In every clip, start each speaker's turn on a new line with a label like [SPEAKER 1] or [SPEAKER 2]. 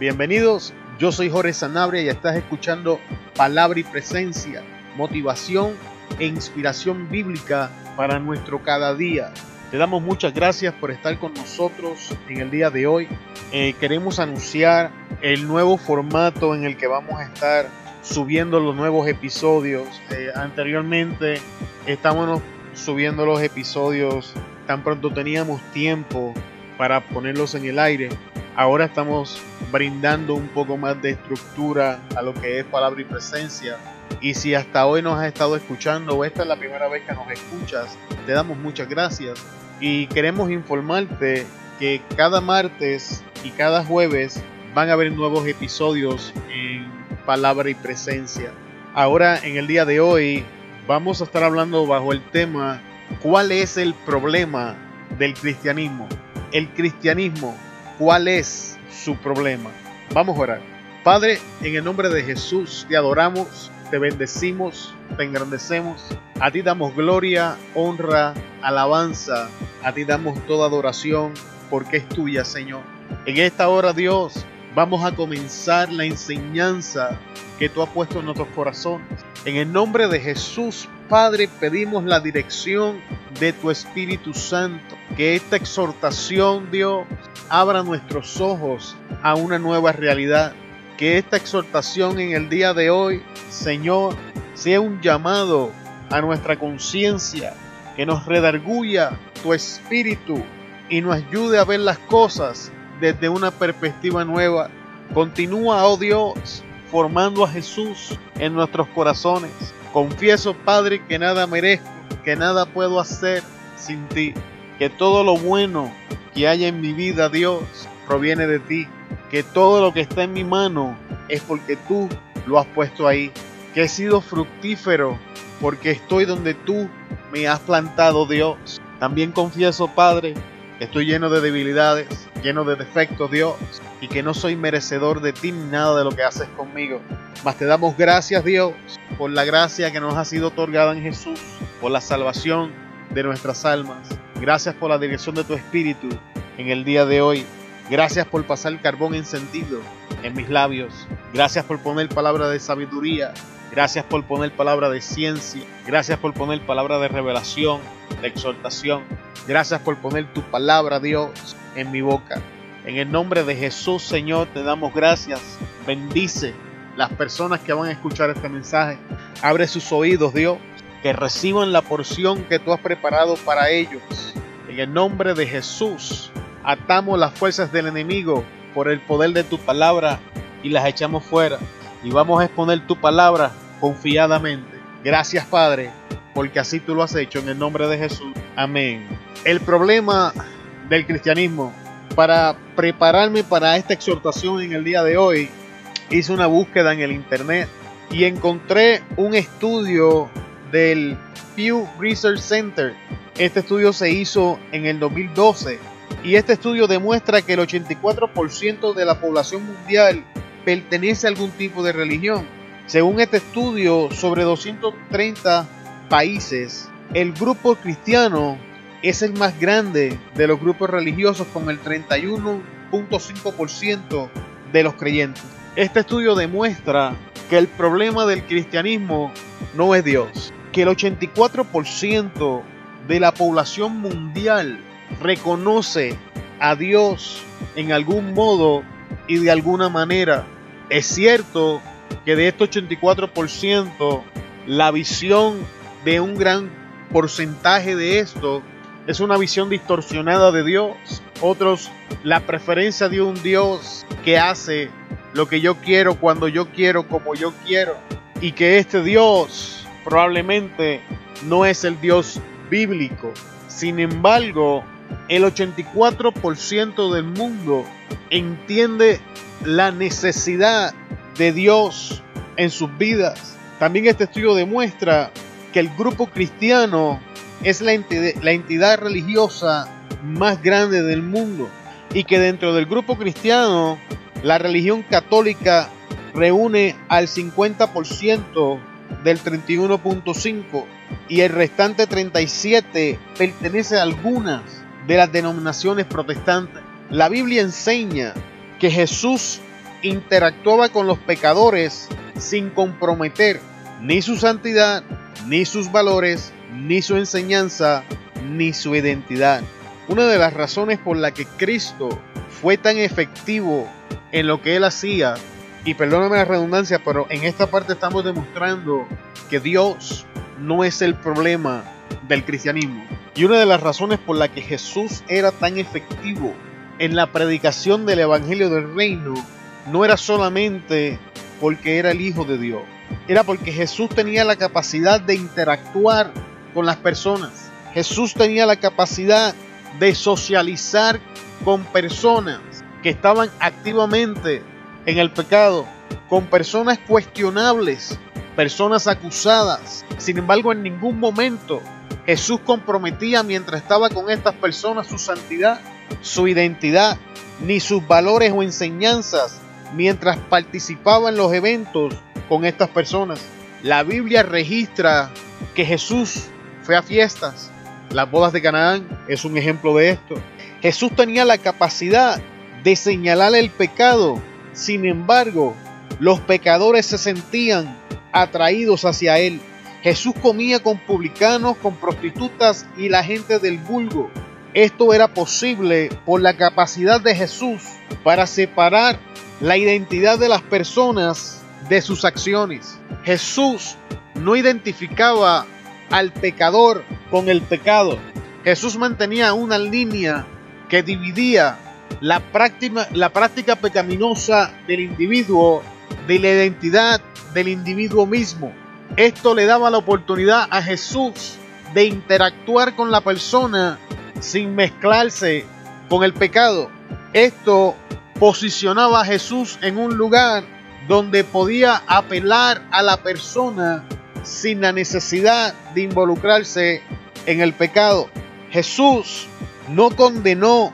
[SPEAKER 1] Bienvenidos, yo soy Jorge Sanabria y estás escuchando Palabra y Presencia, motivación e inspiración bíblica para nuestro cada día. Te damos muchas gracias por estar con nosotros en el día de hoy. Eh, queremos anunciar el nuevo formato en el que vamos a estar subiendo los nuevos episodios. Eh, anteriormente estábamos subiendo los episodios tan pronto teníamos tiempo para ponerlos en el aire Ahora estamos brindando un poco más de estructura a lo que es palabra y presencia. Y si hasta hoy nos has estado escuchando o esta es la primera vez que nos escuchas, te damos muchas gracias. Y queremos informarte que cada martes y cada jueves van a haber nuevos episodios en palabra y presencia. Ahora, en el día de hoy, vamos a estar hablando bajo el tema ¿Cuál es el problema del cristianismo? El cristianismo cuál es su problema. Vamos a orar. Padre, en el nombre de Jesús te adoramos, te bendecimos, te engrandecemos. A ti damos gloria, honra, alabanza. A ti damos toda adoración porque es tuya, Señor. En esta hora, Dios, vamos a comenzar la enseñanza que tú has puesto en nuestros corazones. En el nombre de Jesús, Padre, pedimos la dirección de tu Espíritu Santo. Que esta exhortación, Dios, abra nuestros ojos a una nueva realidad. Que esta exhortación en el día de hoy, Señor, sea un llamado a nuestra conciencia, que nos redarguya tu espíritu y nos ayude a ver las cosas desde una perspectiva nueva. Continúa, oh Dios, formando a Jesús en nuestros corazones. Confieso, Padre, que nada merezco, que nada puedo hacer sin ti, que todo lo bueno que haya en mi vida, Dios, proviene de ti, que todo lo que está en mi mano es porque tú lo has puesto ahí, que he sido fructífero porque estoy donde tú me has plantado, Dios. También confieso, Padre, que estoy lleno de debilidades, lleno de defectos, Dios, y que no soy merecedor de ti ni nada de lo que haces conmigo. Mas te damos gracias, Dios, por la gracia que nos ha sido otorgada en Jesús, por la salvación de nuestras almas. Gracias por la dirección de tu Espíritu en el día de hoy. Gracias por pasar el carbón encendido en mis labios. Gracias por poner palabra de sabiduría. Gracias por poner palabra de ciencia. Gracias por poner palabra de revelación, de exhortación. Gracias por poner tu palabra, Dios, en mi boca. En el nombre de Jesús, Señor, te damos gracias. Bendice las personas que van a escuchar este mensaje. Abre sus oídos, Dios, que reciban la porción que tú has preparado para ellos. En el nombre de Jesús, atamos las fuerzas del enemigo por el poder de tu palabra y las echamos fuera. Y vamos a exponer tu palabra confiadamente. Gracias, Padre, porque así tú lo has hecho en el nombre de Jesús. Amén. El problema del cristianismo para prepararme para esta exhortación en el día de hoy, hice una búsqueda en el internet y encontré un estudio del Pew Research Center. Este estudio se hizo en el 2012 y este estudio demuestra que el 84% de la población mundial pertenece a algún tipo de religión. Según este estudio, sobre 230 países, el grupo cristiano es el más grande de los grupos religiosos con el 31.5% de los creyentes. Este estudio demuestra que el problema del cristianismo no es Dios, que el 84% de la población mundial reconoce a Dios en algún modo y de alguna manera. Es cierto que de este 84%, la visión de un gran porcentaje de esto es una visión distorsionada de Dios. Otros, la preferencia de un Dios que hace lo que yo quiero, cuando yo quiero, como yo quiero. Y que este Dios probablemente no es el Dios bíblico. Sin embargo, el 84% del mundo entiende la necesidad de Dios en sus vidas. También este estudio demuestra que el grupo cristiano es la entidad, religiosa más grande del mundo y que dentro del grupo cristiano la religión católica reúne al 50% del 31.5 y el restante 37 pertenece a algunas de las denominaciones protestantes. La Biblia enseña que Jesús interactuaba con los pecadores sin comprometer ni su santidad, ni sus valores, ni su enseñanza, ni su identidad. Una de las razones por la que Cristo fue tan efectivo en lo que él hacía, y perdóname la redundancia, pero en esta parte estamos demostrando que Dios no es el problema del cristianismo. Y una de las razones por la que Jesús era tan efectivo en la predicación del Evangelio del Reino no era solamente porque era el Hijo de Dios, era porque Jesús tenía la capacidad de interactuar con las personas. Jesús tenía la capacidad de socializar con personas que estaban activamente en el pecado, con personas cuestionables, personas acusadas. Sin embargo, en ningún momento Jesús comprometía mientras estaba con estas personas su santidad, su identidad, ni sus valores o enseñanzas mientras participaba en los eventos con estas personas. La Biblia registra que Jesús fue a fiestas. Las bodas de Canaán es un ejemplo de esto. Jesús tenía la capacidad de señalar el pecado. Sin embargo, los pecadores se sentían atraídos hacia él. Jesús comía con publicanos, con prostitutas y la gente del vulgo. Esto era posible por la capacidad de Jesús para separar la identidad de las personas de sus acciones. Jesús no identificaba al pecador con el pecado. Jesús mantenía una línea que dividía la práctica, la práctica pecaminosa del individuo de la identidad del individuo mismo. Esto le daba la oportunidad a Jesús de interactuar con la persona sin mezclarse con el pecado. Esto posicionaba a Jesús en un lugar donde podía apelar a la persona sin la necesidad de involucrarse en el pecado. Jesús no condenó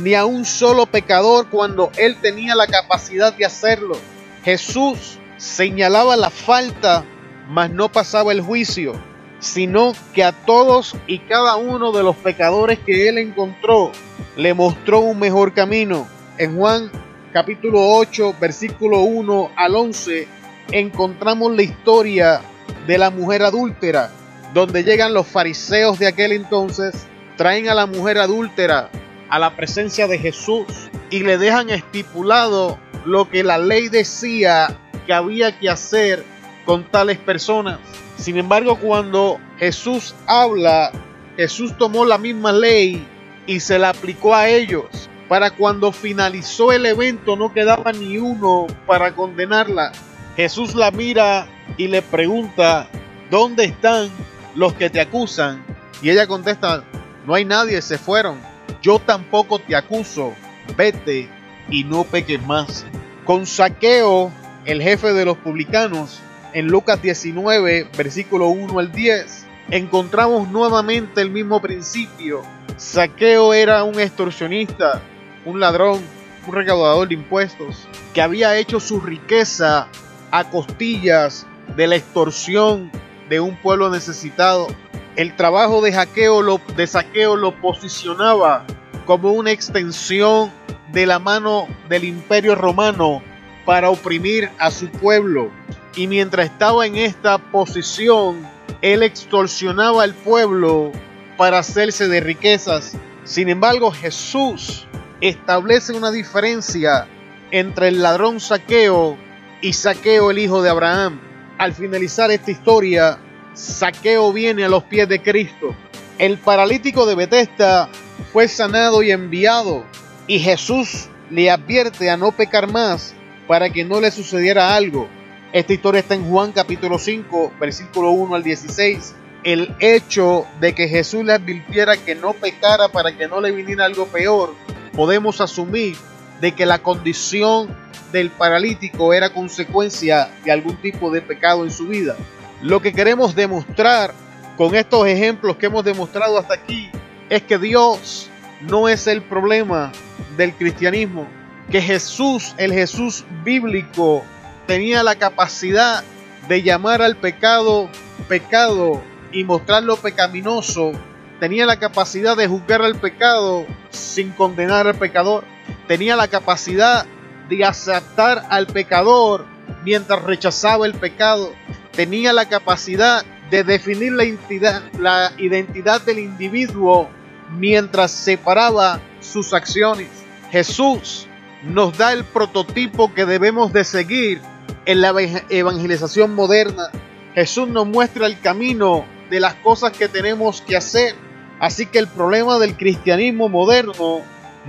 [SPEAKER 1] ni a un solo pecador cuando él tenía la capacidad de hacerlo. Jesús señalaba la falta, mas no pasaba el juicio, sino que a todos y cada uno de los pecadores que él encontró le mostró un mejor camino. En Juan capítulo 8, versículo 1 al 11, encontramos la historia de la mujer adúltera, donde llegan los fariseos de aquel entonces, traen a la mujer adúltera a la presencia de Jesús y le dejan estipulado lo que la ley decía que había que hacer con tales personas. Sin embargo, cuando Jesús habla, Jesús tomó la misma ley y se la aplicó a ellos. Para cuando finalizó el evento no quedaba ni uno para condenarla. Jesús la mira y le pregunta, ¿dónde están los que te acusan? Y ella contesta, no hay nadie, se fueron. Yo tampoco te acuso, vete y no peques más. Con saqueo, el jefe de los publicanos, en Lucas 19, versículo 1 al 10, encontramos nuevamente el mismo principio. Saqueo era un extorsionista, un ladrón, un recaudador de impuestos, que había hecho su riqueza a costillas de la extorsión de un pueblo necesitado. El trabajo de, hackeo de saqueo lo posicionaba como una extensión de la mano del imperio romano para oprimir a su pueblo. Y mientras estaba en esta posición, él extorsionaba al pueblo para hacerse de riquezas. Sin embargo, Jesús establece una diferencia entre el ladrón saqueo y saqueo el hijo de Abraham. Al finalizar esta historia, saqueo viene a los pies de Cristo. El paralítico de Betesda fue sanado y enviado y Jesús le advierte a no pecar más para que no le sucediera algo. Esta historia está en Juan capítulo 5, versículo 1 al 16. El hecho de que Jesús le advirtiera que no pecara para que no le viniera algo peor, podemos asumir de que la condición del paralítico era consecuencia de algún tipo de pecado en su vida. Lo que queremos demostrar con estos ejemplos que hemos demostrado hasta aquí es que Dios no es el problema del cristianismo, que Jesús, el Jesús bíblico, tenía la capacidad de llamar al pecado pecado y mostrarlo pecaminoso, tenía la capacidad de juzgar al pecado sin condenar al pecador, tenía la capacidad de aceptar al pecador mientras rechazaba el pecado. Tenía la capacidad de definir la identidad, la identidad del individuo mientras separaba sus acciones. Jesús nos da el prototipo que debemos de seguir en la evangelización moderna. Jesús nos muestra el camino de las cosas que tenemos que hacer. Así que el problema del cristianismo moderno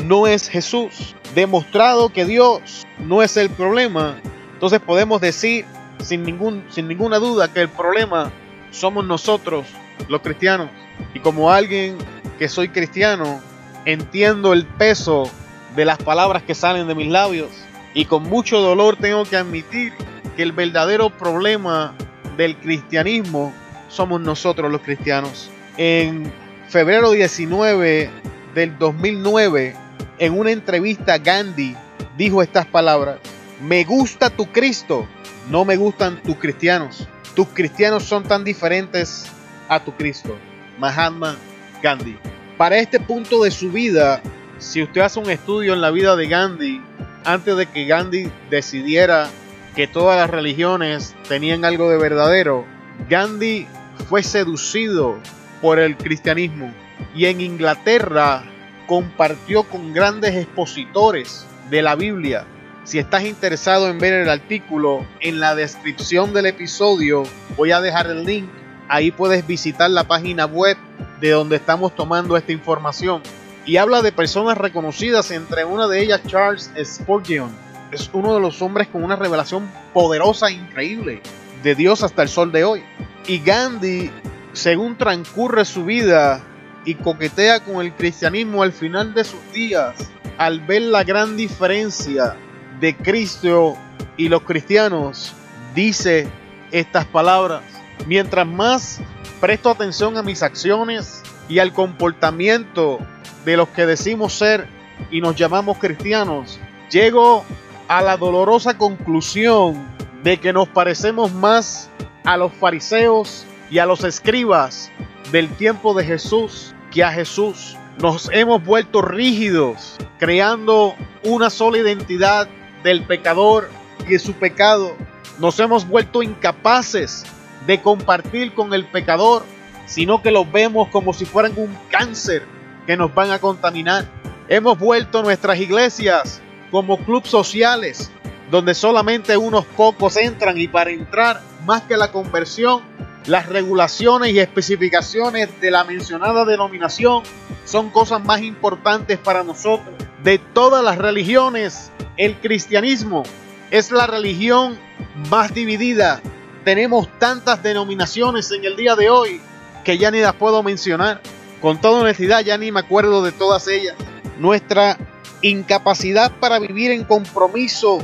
[SPEAKER 1] no es Jesús. Demostrado que Dios no es el problema, entonces podemos decir sin, ningún, sin ninguna duda que el problema somos nosotros, los cristianos. Y como alguien que soy cristiano, entiendo el peso de las palabras que salen de mis labios. Y con mucho dolor tengo que admitir que el verdadero problema del cristianismo somos nosotros los cristianos. En febrero 19 del 2009, en una entrevista, Gandhi dijo estas palabras. Me gusta tu Cristo, no me gustan tus cristianos. Tus cristianos son tan diferentes a tu Cristo. Mahatma Gandhi. Para este punto de su vida, si usted hace un estudio en la vida de Gandhi, antes de que Gandhi decidiera que todas las religiones tenían algo de verdadero, Gandhi fue seducido por el cristianismo y en Inglaterra compartió con grandes expositores de la Biblia. Si estás interesado en ver el artículo, en la descripción del episodio voy a dejar el link. Ahí puedes visitar la página web de donde estamos tomando esta información y habla de personas reconocidas, entre una de ellas Charles Spurgeon. Es uno de los hombres con una revelación poderosa e increíble de Dios hasta el sol de hoy. Y Gandhi, según transcurre su vida y coquetea con el cristianismo al final de sus días, al ver la gran diferencia de Cristo y los cristianos, dice estas palabras. Mientras más presto atención a mis acciones y al comportamiento de los que decimos ser y nos llamamos cristianos, llego a la dolorosa conclusión de que nos parecemos más a los fariseos y a los escribas del tiempo de Jesús que a Jesús. Nos hemos vuelto rígidos, creando una sola identidad del pecador y de su pecado. Nos hemos vuelto incapaces de compartir con el pecador, sino que los vemos como si fueran un cáncer que nos van a contaminar. Hemos vuelto nuestras iglesias como clubes sociales donde solamente unos pocos entran y para entrar más que la conversión, las regulaciones y especificaciones de la mencionada denominación son cosas más importantes para nosotros. De todas las religiones, el cristianismo es la religión más dividida. Tenemos tantas denominaciones en el día de hoy que ya ni las puedo mencionar. Con toda honestidad ya ni me acuerdo de todas ellas. Nuestra incapacidad para vivir en compromiso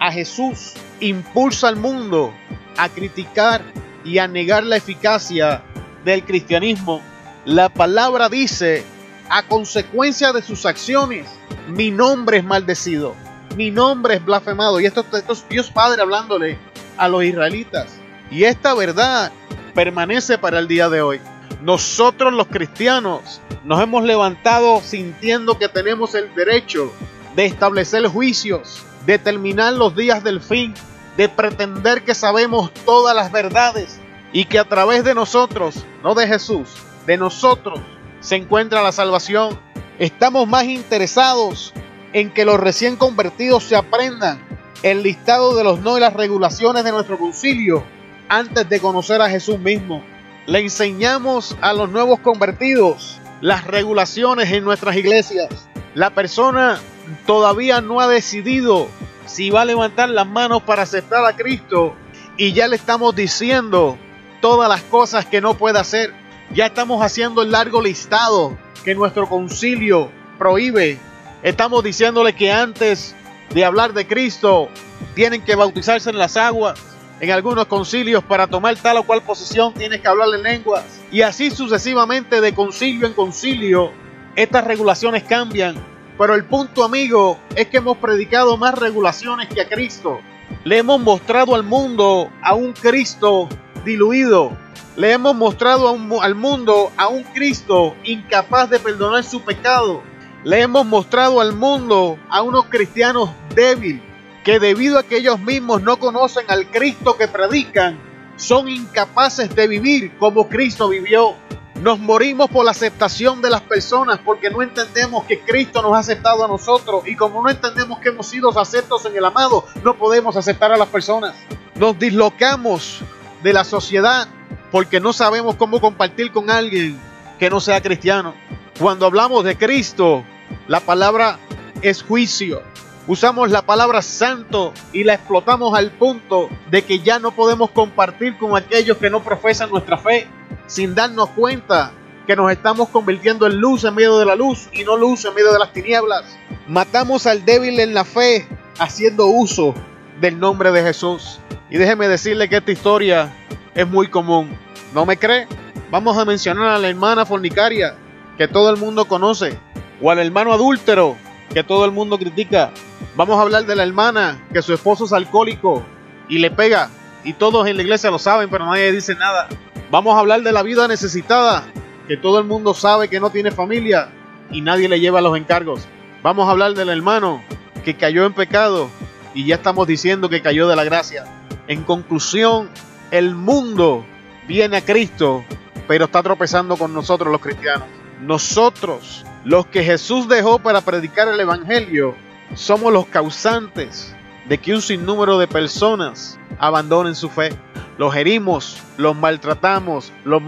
[SPEAKER 1] a Jesús impulsa al mundo a criticar y a negar la eficacia del cristianismo. La palabra dice, a consecuencia de sus acciones, mi nombre es maldecido, mi nombre es blasfemado. Y esto, esto es Dios Padre hablándole a los israelitas. Y esta verdad permanece para el día de hoy. Nosotros los cristianos nos hemos levantado sintiendo que tenemos el derecho de establecer juicios, de terminar los días del fin, de pretender que sabemos todas las verdades y que a través de nosotros, no de Jesús, de nosotros se encuentra la salvación. Estamos más interesados en que los recién convertidos se aprendan el listado de los no y las regulaciones de nuestro concilio antes de conocer a Jesús mismo. Le enseñamos a los nuevos convertidos las regulaciones en nuestras iglesias. La persona todavía no ha decidido si va a levantar las manos para aceptar a Cristo y ya le estamos diciendo todas las cosas que no puede hacer. Ya estamos haciendo el largo listado que nuestro concilio prohíbe. Estamos diciéndole que antes de hablar de Cristo tienen que bautizarse en las aguas en algunos concilios para tomar tal o cual posición tienes que hablarle lenguas. Y así sucesivamente de concilio en concilio, estas regulaciones cambian. Pero el punto, amigo, es que hemos predicado más regulaciones que a Cristo. Le hemos mostrado al mundo a un Cristo diluido. Le hemos mostrado al mundo a un Cristo incapaz de perdonar su pecado. Le hemos mostrado al mundo a unos cristianos débiles que debido a que ellos mismos no conocen al Cristo que predican, son incapaces de vivir como Cristo vivió. Nos morimos por la aceptación de las personas porque no entendemos que Cristo nos ha aceptado a nosotros y como no entendemos que hemos sido aceptos en el amado, no podemos aceptar a las personas. Nos dislocamos de la sociedad porque no sabemos cómo compartir con alguien que no sea cristiano. Cuando hablamos de Cristo, la palabra es juicio. Usamos la palabra santo y la explotamos al punto de que ya no podemos compartir con aquellos que no profesan nuestra fe sin darnos cuenta que nos estamos convirtiendo en luz en medio de la luz y no luz en medio de las tinieblas. Matamos al débil en la fe haciendo uso del nombre de Jesús. Y déjeme decirle que esta historia es muy común. ¿No me cree? Vamos a mencionar a la hermana fornicaria que todo el mundo conoce, o al hermano adúltero que todo el mundo critica. Vamos a hablar de la hermana que su esposo es alcohólico y le pega, y todos en la iglesia lo saben, pero nadie dice nada. Vamos a hablar de la vida necesitada, que todo el mundo sabe que no tiene familia y nadie le lleva los encargos. Vamos a hablar del hermano que cayó en pecado y ya estamos diciendo que cayó de la gracia. En conclusión, el mundo viene a Cristo pero está tropezando con nosotros los cristianos. Nosotros, los que Jesús dejó para predicar el Evangelio, somos los causantes de que un sinnúmero de personas abandonen su fe. Los herimos, los maltratamos, los,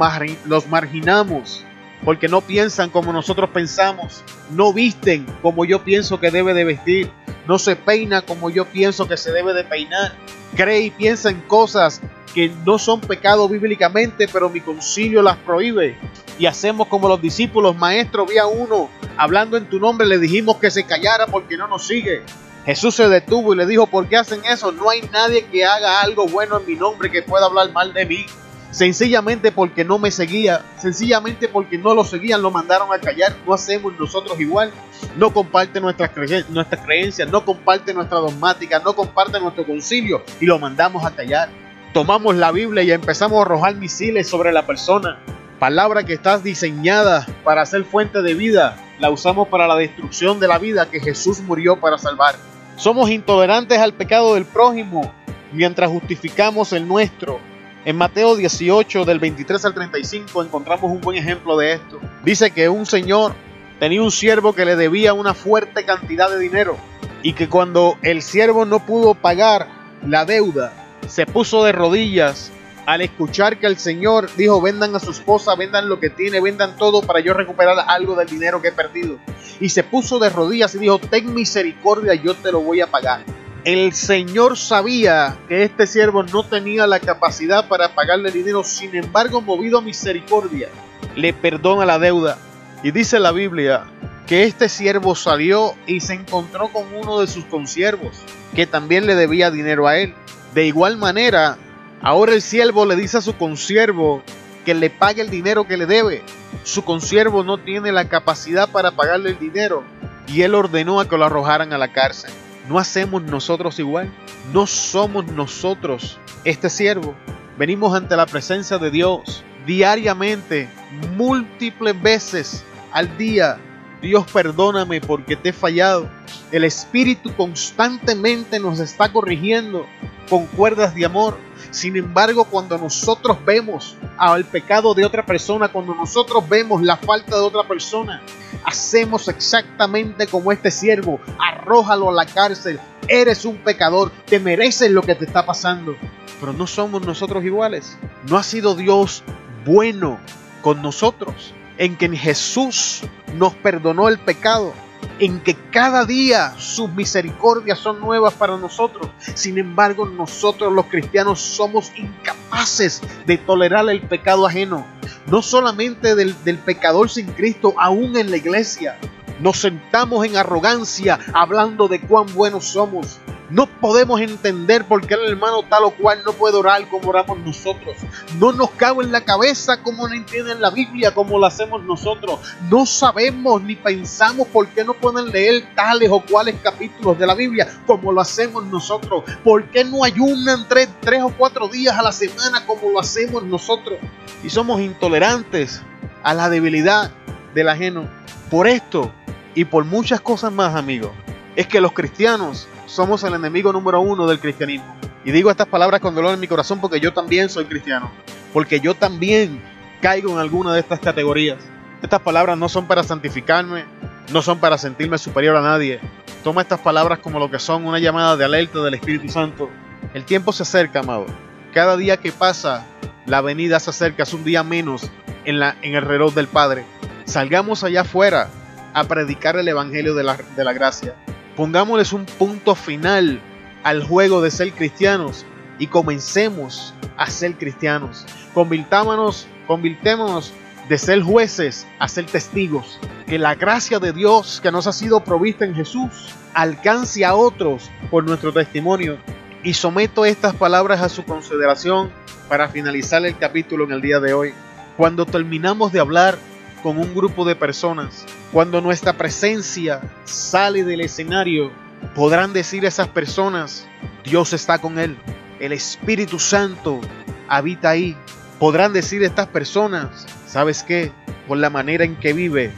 [SPEAKER 1] los marginamos, porque no piensan como nosotros pensamos, no visten como yo pienso que debe de vestir, no se peina como yo pienso que se debe de peinar, cree y piensa en cosas que no son pecado bíblicamente, pero mi concilio las prohíbe. Y hacemos como los discípulos, maestro, vi a uno hablando en tu nombre, le dijimos que se callara porque no nos sigue. Jesús se detuvo y le dijo, ¿por qué hacen eso? No hay nadie que haga algo bueno en mi nombre que pueda hablar mal de mí. Sencillamente porque no me seguía, sencillamente porque no lo seguían, lo mandaron a callar. No hacemos nosotros igual. No comparte nuestras, nuestras creencias, no comparte nuestra dogmática, no comparte nuestro concilio y lo mandamos a callar tomamos la Biblia y empezamos a arrojar misiles sobre la persona. Palabra que está diseñada para ser fuente de vida, la usamos para la destrucción de la vida que Jesús murió para salvar. Somos intolerantes al pecado del prójimo mientras justificamos el nuestro. En Mateo 18 del 23 al 35 encontramos un buen ejemplo de esto. Dice que un señor tenía un siervo que le debía una fuerte cantidad de dinero y que cuando el siervo no pudo pagar la deuda, se puso de rodillas al escuchar que el Señor dijo, vendan a su esposa, vendan lo que tiene, vendan todo para yo recuperar algo del dinero que he perdido. Y se puso de rodillas y dijo, ten misericordia, yo te lo voy a pagar. El Señor sabía que este siervo no tenía la capacidad para pagarle dinero, sin embargo, movido a misericordia, le perdona la deuda. Y dice la Biblia que este siervo salió y se encontró con uno de sus consiervos, que también le debía dinero a él. De igual manera, ahora el siervo le dice a su consiervo que le pague el dinero que le debe. Su consiervo no tiene la capacidad para pagarle el dinero y él ordenó a que lo arrojaran a la cárcel. ¿No hacemos nosotros igual? ¿No somos nosotros este siervo? Venimos ante la presencia de Dios diariamente, múltiples veces al día. Dios perdóname porque te he fallado. El Espíritu constantemente nos está corrigiendo con cuerdas de amor. Sin embargo, cuando nosotros vemos al pecado de otra persona, cuando nosotros vemos la falta de otra persona, hacemos exactamente como este siervo, arrójalo a la cárcel, eres un pecador, te mereces lo que te está pasando. Pero no somos nosotros iguales. No ha sido Dios bueno con nosotros, en que Jesús nos perdonó el pecado en que cada día sus misericordias son nuevas para nosotros. Sin embargo, nosotros los cristianos somos incapaces de tolerar el pecado ajeno. No solamente del, del pecador sin Cristo, aún en la iglesia. Nos sentamos en arrogancia hablando de cuán buenos somos. No podemos entender por qué el hermano tal o cual no puede orar como oramos nosotros. No nos cabe en la cabeza como no entienden la Biblia como lo hacemos nosotros. No sabemos ni pensamos por qué no pueden leer tales o cuales capítulos de la Biblia como lo hacemos nosotros. ¿Por qué no ayunan tres, tres o cuatro días a la semana como lo hacemos nosotros? Y somos intolerantes a la debilidad del ajeno. Por esto y por muchas cosas más, amigos es que los cristianos somos el enemigo número uno del cristianismo. Y digo estas palabras con dolor en mi corazón porque yo también soy cristiano. Porque yo también caigo en alguna de estas categorías. Estas palabras no son para santificarme, no son para sentirme superior a nadie. Toma estas palabras como lo que son, una llamada de alerta del Espíritu Santo. El tiempo se acerca, amado. Cada día que pasa, la venida se acerca, es un día menos en, la, en el reloj del Padre. Salgamos allá afuera a predicar el Evangelio de la, de la gracia. Pongámosles un punto final al juego de ser cristianos y comencemos a ser cristianos. Convirtámonos, convirtémonos de ser jueces a ser testigos. Que la gracia de Dios que nos ha sido provista en Jesús alcance a otros por nuestro testimonio. Y someto estas palabras a su consideración para finalizar el capítulo en el día de hoy. Cuando terminamos de hablar con un grupo de personas, cuando nuestra presencia sale del escenario, podrán decir esas personas, Dios está con él, el Espíritu Santo habita ahí. Podrán decir estas personas, ¿sabes qué? Por la manera en que vive,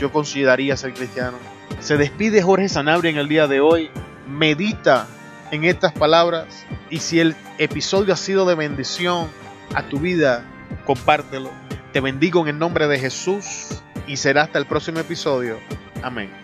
[SPEAKER 1] yo consideraría ser cristiano. Se despide Jorge Sanabria en el día de hoy. Medita en estas palabras y si el episodio ha sido de bendición a tu vida, compártelo. Te bendigo en el nombre de Jesús y será hasta el próximo episodio. Amén.